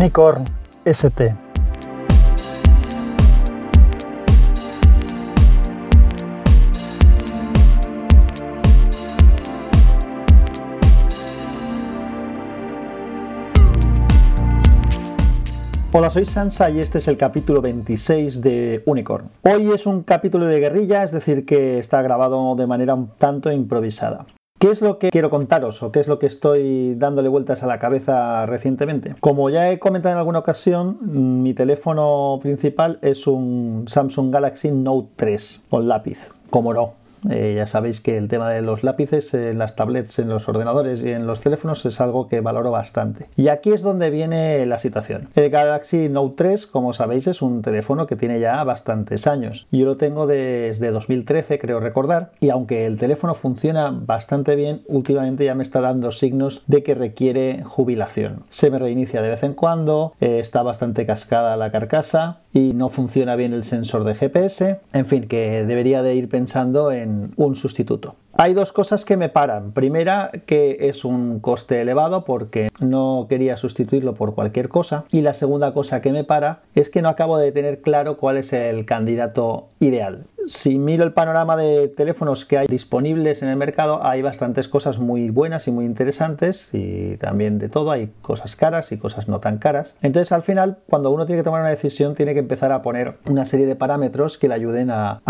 Unicorn ST. Hola, soy Sansa y este es el capítulo 26 de Unicorn. Hoy es un capítulo de guerrilla, es decir, que está grabado de manera un tanto improvisada. ¿Qué es lo que quiero contaros o qué es lo que estoy dándole vueltas a la cabeza recientemente? Como ya he comentado en alguna ocasión, mi teléfono principal es un Samsung Galaxy Note 3 con lápiz, como no. Eh, ya sabéis que el tema de los lápices en las tablets, en los ordenadores y en los teléfonos es algo que valoro bastante. Y aquí es donde viene la situación. El Galaxy Note 3, como sabéis, es un teléfono que tiene ya bastantes años. Yo lo tengo desde 2013, creo recordar, y aunque el teléfono funciona bastante bien, últimamente ya me está dando signos de que requiere jubilación. Se me reinicia de vez en cuando, eh, está bastante cascada la carcasa y no funciona bien el sensor de GPS. En fin, que debería de ir pensando en un sustituto. Hay dos cosas que me paran. Primera, que es un coste elevado porque no quería sustituirlo por cualquier cosa. Y la segunda cosa que me para es que no acabo de tener claro cuál es el candidato ideal. Si miro el panorama de teléfonos que hay disponibles en el mercado, hay bastantes cosas muy buenas y muy interesantes y también de todo, hay cosas caras y cosas no tan caras. Entonces al final, cuando uno tiene que tomar una decisión, tiene que empezar a poner una serie de parámetros que le ayuden a,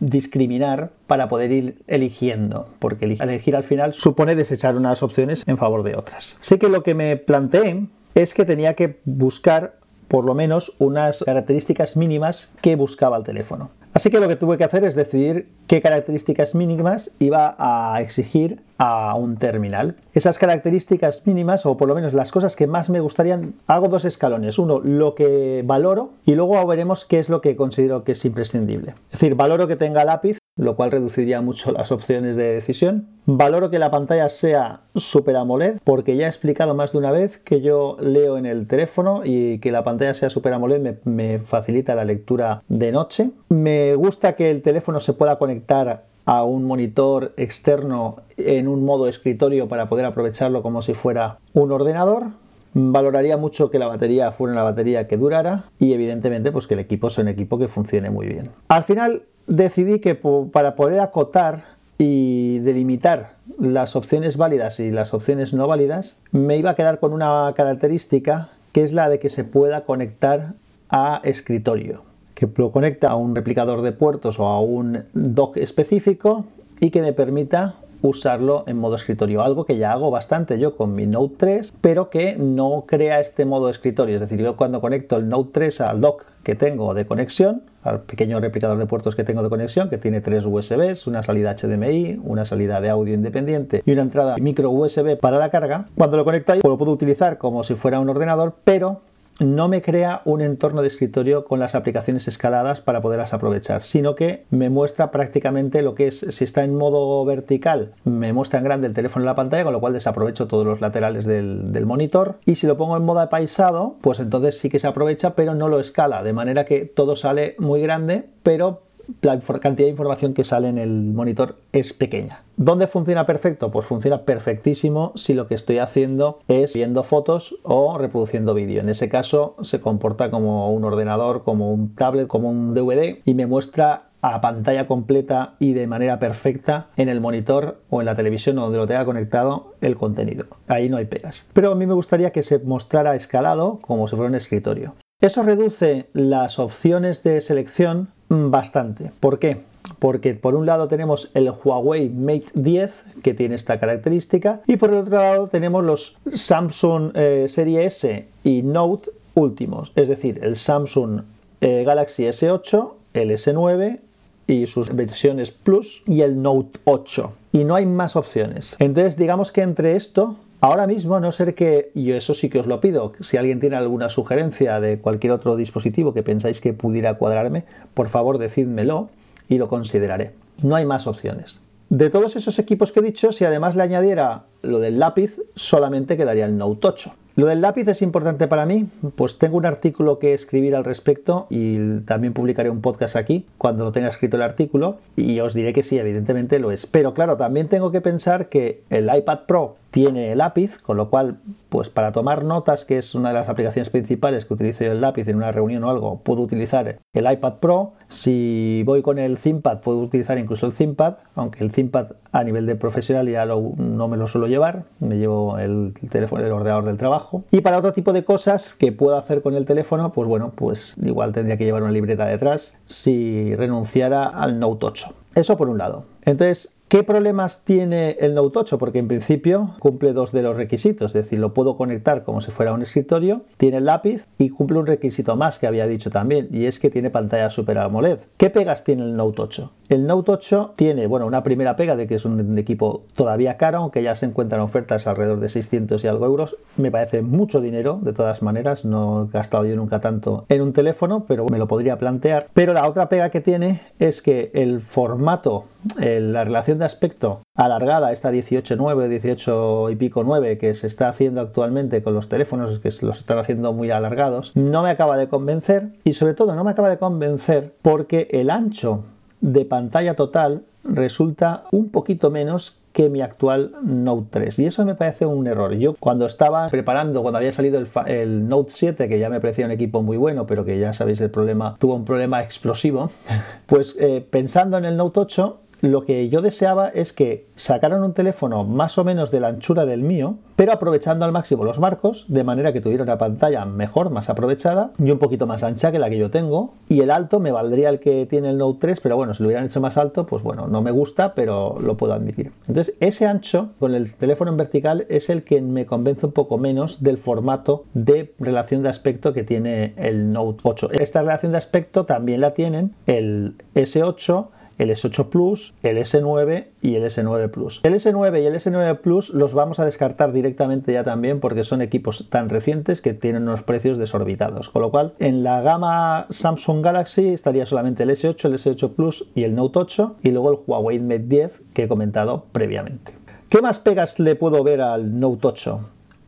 discriminar para poder ir eligiendo, porque elegir al final supone desechar unas opciones en favor de otras. Sé que lo que me planteé es que tenía que buscar por lo menos unas características mínimas que buscaba el teléfono. Así que lo que tuve que hacer es decidir qué características mínimas iba a exigir a un terminal. Esas características mínimas, o por lo menos las cosas que más me gustarían, hago dos escalones. Uno, lo que valoro y luego veremos qué es lo que considero que es imprescindible. Es decir, valoro que tenga lápiz, lo cual reduciría mucho las opciones de decisión. Valoro que la pantalla sea Super AMOLED, porque ya he explicado más de una vez que yo leo en el teléfono y que la pantalla sea Super AMOLED me, me facilita la lectura de noche. Me gusta que el teléfono se pueda conectar a un monitor externo en un modo escritorio para poder aprovecharlo como si fuera un ordenador. Valoraría mucho que la batería fuera una batería que durara y evidentemente pues que el equipo sea un equipo que funcione muy bien. Al final decidí que para poder acotar y delimitar las opciones válidas y las opciones no válidas, me iba a quedar con una característica que es la de que se pueda conectar a escritorio, que lo conecta a un replicador de puertos o a un dock específico y que me permita usarlo en modo escritorio, algo que ya hago bastante yo con mi Note 3, pero que no crea este modo escritorio, es decir, yo cuando conecto el Note 3 al dock que tengo de conexión, al pequeño replicador de puertos que tengo de conexión, que tiene tres USBs, una salida HDMI, una salida de audio independiente y una entrada micro USB para la carga. Cuando lo conecto ahí, lo puedo utilizar como si fuera un ordenador, pero no me crea un entorno de escritorio con las aplicaciones escaladas para poderlas aprovechar, sino que me muestra prácticamente lo que es, si está en modo vertical, me muestra en grande el teléfono en la pantalla, con lo cual desaprovecho todos los laterales del, monitor. Y si lo pongo en modo apaisado, pues entonces sí que se aprovecha, pero no lo escala, de manera que todo sale muy grande, pero la cantidad de información que sale en el monitor es pequeña. ¿Dónde funciona perfecto? Pues funciona perfectísimo si lo que estoy haciendo es viendo fotos o reproduciendo vídeo. En ese caso se comporta como un ordenador, como un tablet, como un DVD y me muestra a pantalla completa y de manera perfecta en el monitor o en la televisión donde lo tenga conectado el contenido. Ahí no hay pegas. Pero a mí me gustaría que se mostrara escalado como si fuera un escritorio. Eso reduce las opciones de selección bastante. ¿Por qué? Porque por un lado tenemos el Huawei Mate 10 que tiene esta característica y por el otro lado tenemos los Samsung eh, Serie S y Note últimos, es decir, el Samsung eh, Galaxy S8, el S9 y sus versiones Plus y el Note 8. Y no hay más opciones. Entonces digamos que entre esto Ahora mismo, no ser que, y eso sí que os lo pido, si alguien tiene alguna sugerencia de cualquier otro dispositivo que pensáis que pudiera cuadrarme, por favor decídmelo y lo consideraré. No hay más opciones. De todos esos equipos que he dicho, si además le añadiera lo del lápiz, solamente quedaría el Note 8. Lo del lápiz es importante para mí, pues tengo un artículo que escribir al respecto y también publicaré un podcast aquí cuando lo tenga escrito el artículo y os diré que sí, evidentemente lo es. Pero claro, también tengo que pensar que el iPad Pro tiene el lápiz, con lo cual, pues para tomar notas, que es una de las aplicaciones principales que utilizo yo el lápiz en una reunión o algo, puedo utilizar el iPad Pro. Si voy con el ThinkPad, puedo utilizar incluso el ThinkPad, aunque el ThinkPad a nivel de profesional ya no me lo suelo llevar, me llevo el teléfono, el ordenador del trabajo. Y para otro tipo de cosas que puedo hacer con el teléfono, pues bueno, pues igual tendría que llevar una libreta detrás si renunciara al Note 8. Eso por un lado. Entonces, ¿Qué problemas tiene el Note 8? Porque en principio cumple dos de los requisitos, es decir, lo puedo conectar como si fuera un escritorio, tiene lápiz y cumple un requisito más que había dicho también, y es que tiene pantalla Super AMOLED. ¿Qué pegas tiene el Note 8? El Note 8 tiene, bueno, una primera pega de que es un equipo todavía caro, aunque ya se encuentran ofertas alrededor de 600 y algo euros. Me parece mucho dinero, de todas maneras, no he gastado yo nunca tanto en un teléfono, pero me lo podría plantear. Pero la otra pega que tiene es que el formato, la relación de aspecto alargada, esta 18.9, 18 y pico 9 que se está haciendo actualmente con los teléfonos, que los están haciendo muy alargados, no me acaba de convencer y sobre todo no me acaba de convencer porque el ancho de pantalla total resulta un poquito menos que mi actual Note 3 y eso me parece un error. Yo cuando estaba preparando, cuando había salido el, Note 7, que ya me parecía un equipo muy bueno, pero que ya sabéis el problema, tuvo un problema explosivo, pues eh, pensando en el Note 8 lo que yo deseaba es que sacaran un teléfono más o menos de la anchura del mío, pero aprovechando al máximo los marcos, de manera que tuviera una pantalla mejor, más aprovechada y un poquito más ancha que la que yo tengo. Y el alto me valdría el que tiene el Note 3, pero bueno, si lo hubieran hecho más alto, pues bueno, no me gusta, pero lo puedo admitir. Entonces, ese ancho con el teléfono en vertical es el que me convence un poco menos del formato de relación de aspecto que tiene el Note 8. Esta relación de aspecto también la tienen el S8 el S8 Plus, el S9 y el S9 Plus. El S9 y el S9 Plus los vamos a descartar directamente ya también porque son equipos tan recientes que tienen unos precios desorbitados. Con lo cual, en la gama Samsung Galaxy estaría solamente el S8, el S8 Plus y el Note 8 y luego el Huawei Mate 10 que he comentado previamente. ¿Qué más pegas le puedo ver al Note 8?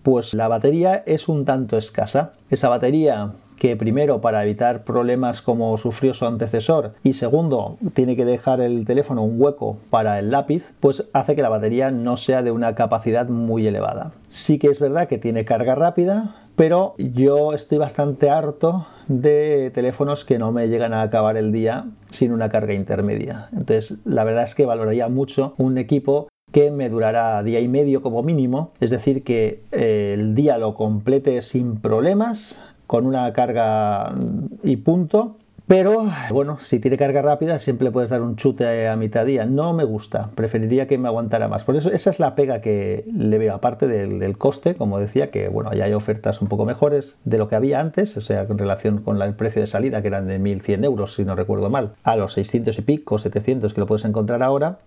Pues la batería es un tanto escasa. Esa batería que primero para evitar problemas como sufrió su antecesor y segundo tiene que dejar el teléfono un hueco para el lápiz, pues hace que la batería no sea de una capacidad muy elevada. Sí que es verdad que tiene carga rápida, pero yo estoy bastante harto de teléfonos que no me llegan a acabar el día sin una carga intermedia. Entonces, la verdad es que valoraría mucho un equipo que me durará día y medio como mínimo, es decir, que eh, el día lo complete sin problemas, con una carga y punto. Pero bueno, si tiene carga rápida siempre puedes dar un chute a mitad día. No me gusta, preferiría que me aguantara más. Por eso esa es la pega que le veo, aparte del, coste, como decía, que bueno, ya hay ofertas un poco mejores de lo que había antes, o sea, en relación con el precio de salida, que eran de 1.100 euros, si no recuerdo mal, a los 600 y pico, 700 que lo puedes encontrar ahora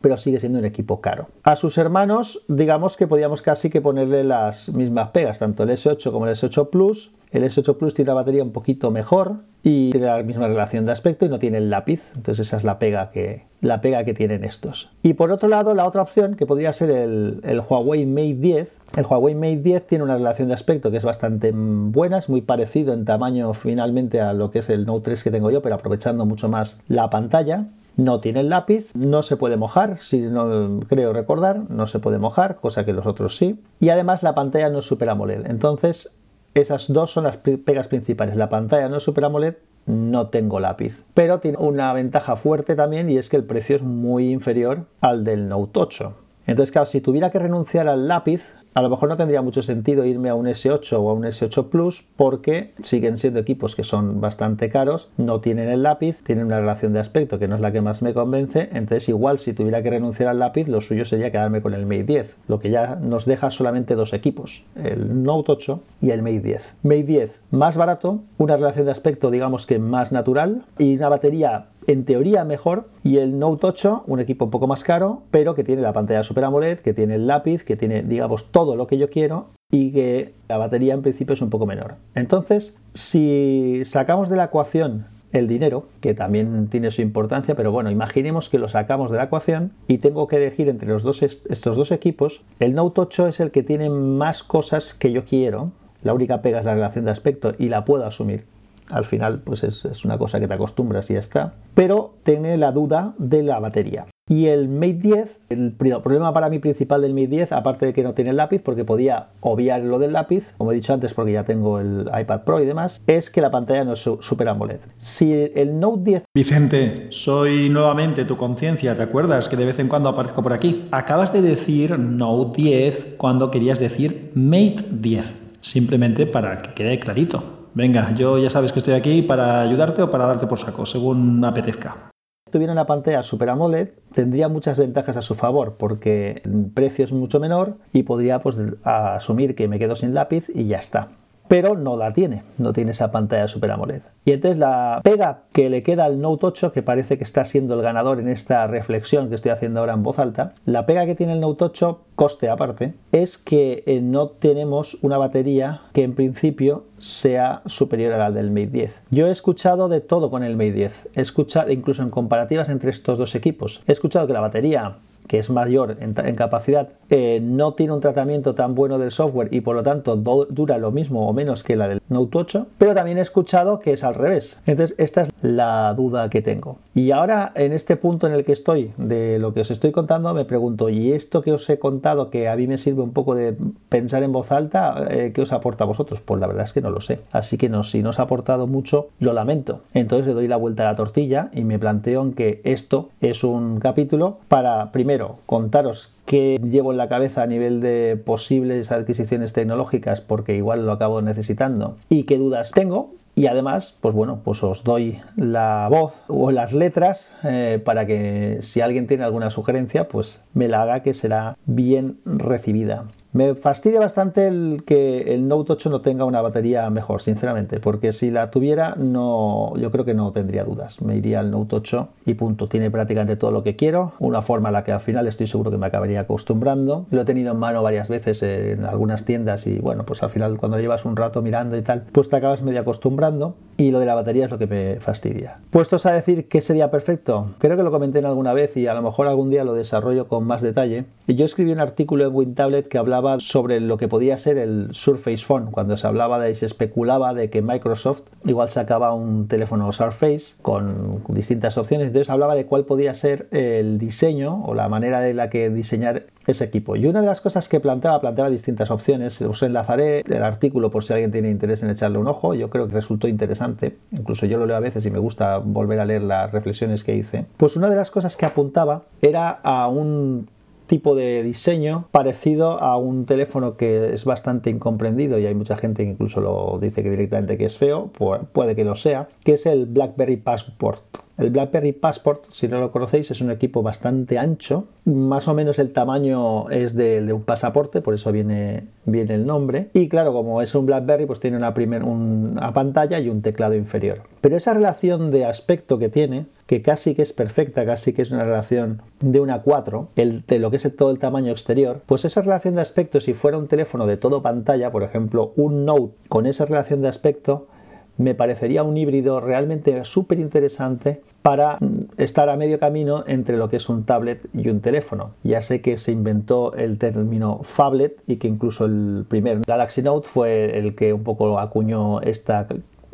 pero sigue siendo un equipo caro. A sus hermanos, digamos que podíamos casi que ponerle las mismas pegas, tanto el S8 como el S8 Plus. El S8 Plus tiene la batería un poquito mejor y tiene la misma relación de aspecto y no tiene el lápiz, entonces esa es la pega que, la pega que tienen estos. Y por otro lado, la otra opción, que podría ser el, el, Huawei Mate 10, el Huawei Mate 10 tiene una relación de aspecto que es bastante buena, es muy parecido en tamaño finalmente a lo que es el Note 3 que tengo yo, pero aprovechando mucho más la pantalla. No tiene el lápiz, no se puede mojar, si no creo recordar, no se puede mojar, cosa que los otros sí. Y además la pantalla no es Super AMOLED. Entonces, esas dos son las pegas principales. La pantalla no es Super AMOLED, no tengo lápiz. Pero tiene una ventaja fuerte también y es que el precio es muy inferior al del Note 8. Entonces, claro, si tuviera que renunciar al lápiz, a lo mejor no tendría mucho sentido irme a un S8 o a un S8 Plus porque siguen siendo equipos que son bastante caros, no tienen el lápiz, tienen una relación de aspecto que no es la que más me convence, entonces igual si tuviera que renunciar al lápiz, lo suyo sería quedarme con el Mate 10, lo que ya nos deja solamente dos equipos, el Note 8 y el Mate 10. Mate 10 más barato, una relación de aspecto digamos que más natural y una batería en teoría mejor, y el Note 8, un equipo un poco más caro, pero que tiene la pantalla Super AMOLED, que tiene el lápiz, que tiene, digamos, todo lo que yo quiero y que la batería en principio es un poco menor. Entonces, si sacamos de la ecuación el dinero, que también tiene su importancia, pero bueno, imaginemos que lo sacamos de la ecuación y tengo que elegir entre los dos, estos dos equipos. El Note 8 es el que tiene más cosas que yo quiero. La única pega es la relación de aspecto y la puedo asumir. Al final, pues es, una cosa que te acostumbras y ya está. Pero tiene la duda de la batería. Y el Mate 10, el problema para mí principal del Mate 10, aparte de que no tiene el lápiz, porque podía obviar lo del lápiz, como he dicho antes, porque ya tengo el iPad Pro y demás, es que la pantalla no es Super AMOLED. Si el Note 10... Vicente, soy nuevamente tu conciencia, ¿te acuerdas que de vez en cuando aparezco por aquí? Acabas de decir Note 10 cuando querías decir Mate 10, simplemente para que quede clarito. Venga, yo ya sabes que estoy aquí para ayudarte o para darte por saco, según apetezca. Tuviera una pantalla Super AMOLED tendría muchas ventajas a su favor porque el precio es mucho menor y podría pues, asumir que me quedo sin lápiz y ya está pero no la tiene, no tiene esa pantalla Super AMOLED. Y entonces la pega que le queda al Note 8, que parece que está siendo el ganador en esta reflexión que estoy haciendo ahora en voz alta, la pega que tiene el Note 8, coste aparte, es que eh, no tenemos una batería que en principio sea superior a la del Mate 10. Yo he escuchado de todo con el Mate 10, he escuchado incluso en comparativas entre estos dos equipos, he escuchado que la batería que es mayor en, capacidad, eh, no tiene un tratamiento tan bueno del software y por lo tanto dura lo mismo o menos que la del Note 8, pero también he escuchado que es al revés. Entonces, esta es la duda que tengo. Y ahora, en este punto en el que estoy, de lo que os estoy contando, me pregunto, ¿y esto que os he contado, que a mí me sirve un poco de pensar en voz alta, eh, qué os aporta a vosotros? Pues la verdad es que no lo sé. Así que si no os ha aportado mucho, lo lamento. Entonces le doy la vuelta a la tortilla y me planteo en que esto es un capítulo para, primero, contaros qué llevo en la cabeza a nivel de posibles adquisiciones tecnológicas porque igual lo acabo necesitando y qué dudas tengo y además, pues bueno, pues os doy la voz o las letras eh, para que si alguien tiene alguna sugerencia, pues me la haga que será bien recibida. Me fastidia bastante el que el Note 8 no tenga una batería mejor, sinceramente, porque si la tuviera, no, yo creo que no tendría dudas. Me iría al Note 8 y punto. Tiene prácticamente todo lo que quiero, una forma a la que al final estoy seguro que me acabaría acostumbrando. Lo he tenido en mano varias veces en algunas tiendas y bueno, pues al final cuando llevas un rato mirando y tal, pues te acabas medio acostumbrando y lo de la batería es lo que me fastidia. Puestos a decir qué sería perfecto, creo que lo comenté en alguna vez y a lo mejor algún día lo desarrollo con más detalle. Yo escribí un artículo en WinTablet que hablaba sobre lo que podía ser el Surface Phone, cuando se hablaba de y se especulaba de que Microsoft igual sacaba un teléfono Surface con distintas opciones, entonces hablaba de cuál podía ser el diseño o la manera de la que diseñar ese equipo. Y una de las cosas que planteaba, planteaba distintas opciones, os enlazaré el artículo por si alguien tiene interés en echarle un ojo, yo creo que resultó interesante, incluso yo lo leo a veces y me gusta volver a leer las reflexiones que hice. Pues una de las cosas que apuntaba era a un tipo de diseño parecido a un teléfono que es bastante incomprendido y hay mucha gente que incluso lo dice que directamente que es feo, puede que lo sea, que es el BlackBerry Passport. El BlackBerry Passport, si no lo conocéis, es un equipo bastante ancho. Más o menos el tamaño es de, de un pasaporte, por eso viene, viene, el nombre. Y claro, como es un BlackBerry, pues tiene una, una pantalla y un teclado inferior. Pero esa relación de aspecto que tiene, que casi que es perfecta, casi que es una relación de una 4, el, de lo que es todo el tamaño exterior, pues esa relación de aspecto, si fuera un teléfono de todo pantalla, por ejemplo, un Note con esa relación de aspecto, me parecería un híbrido realmente súper interesante para estar a medio camino entre lo que es un tablet y un teléfono. Ya sé que se inventó el término phablet y que incluso el primer Galaxy Note fue el que un poco acuñó esta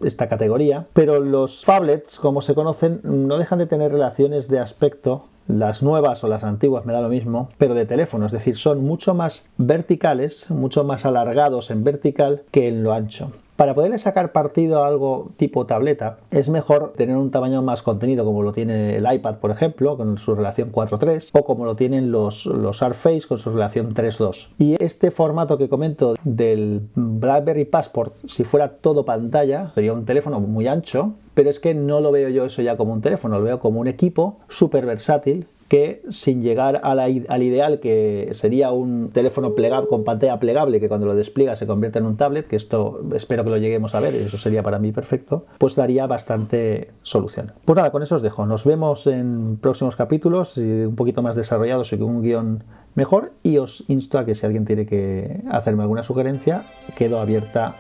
esta categoría, pero los phablets, como se conocen, no dejan de tener relaciones de aspecto las nuevas o las antiguas me da lo mismo, pero de teléfono, es decir, son mucho más verticales, mucho más alargados en vertical que en lo ancho. Para poderle sacar partido a algo tipo tableta, es mejor tener un tamaño más contenido, como lo tiene el iPad, por ejemplo, con su relación 4.3, o como lo tienen los, los con su relación 3.2. Y este formato que comento del BlackBerry Passport, si fuera todo pantalla, sería un teléfono muy ancho, pero es que no lo veo yo eso ya como un teléfono, lo veo como un equipo súper versátil que sin llegar al ideal que sería un teléfono plegable, con pantalla plegable que cuando lo despliega se convierte en un tablet, que esto espero que lo lleguemos a ver y eso sería para mí perfecto, pues daría bastante solución. Pues nada, con eso os dejo. Nos vemos en próximos capítulos, un poquito más desarrollados y con un guion mejor y os insto a que si alguien tiene que hacerme alguna sugerencia, quedo abierta.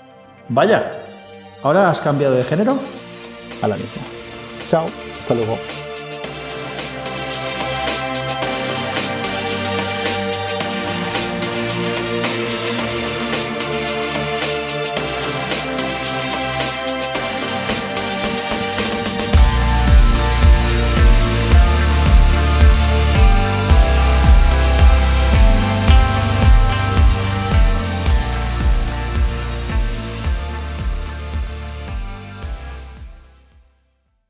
Vaya, ¿ahora has cambiado de género? A la misma. Chao, hasta luego.